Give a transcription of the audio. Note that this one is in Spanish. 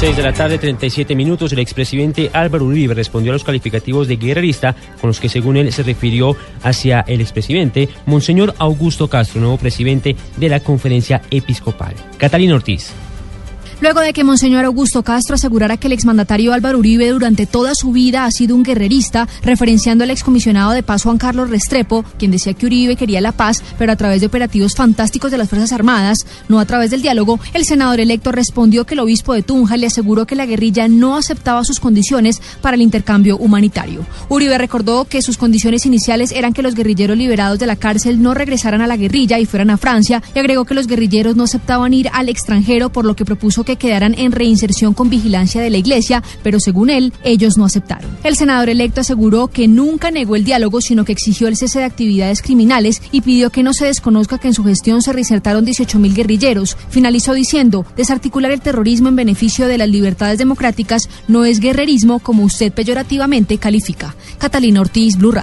6 de la tarde, 37 minutos. El expresidente Álvaro Uribe respondió a los calificativos de guerrerista con los que, según él, se refirió hacia el expresidente Monseñor Augusto Castro, nuevo presidente de la conferencia episcopal. Catalina Ortiz. Luego de que Monseñor Augusto Castro asegurara que el exmandatario Álvaro Uribe durante toda su vida ha sido un guerrerista, referenciando al excomisionado de paz Juan Carlos Restrepo, quien decía que Uribe quería la paz, pero a través de operativos fantásticos de las Fuerzas Armadas, no a través del diálogo, el senador electo respondió que el obispo de Tunja le aseguró que la guerrilla no aceptaba sus condiciones para el intercambio humanitario. Uribe recordó que sus condiciones iniciales eran que los guerrilleros liberados de la cárcel no regresaran a la guerrilla y fueran a Francia, y agregó que los guerrilleros no aceptaban ir al extranjero, por lo que propuso que quedaran en reinserción con vigilancia de la Iglesia, pero según él, ellos no aceptaron. El senador electo aseguró que nunca negó el diálogo, sino que exigió el cese de actividades criminales y pidió que no se desconozca que en su gestión se reinsertaron 18.000 guerrilleros. Finalizó diciendo, desarticular el terrorismo en beneficio de las libertades democráticas no es guerrerismo como usted peyorativamente califica. Catalina Ortiz, Blue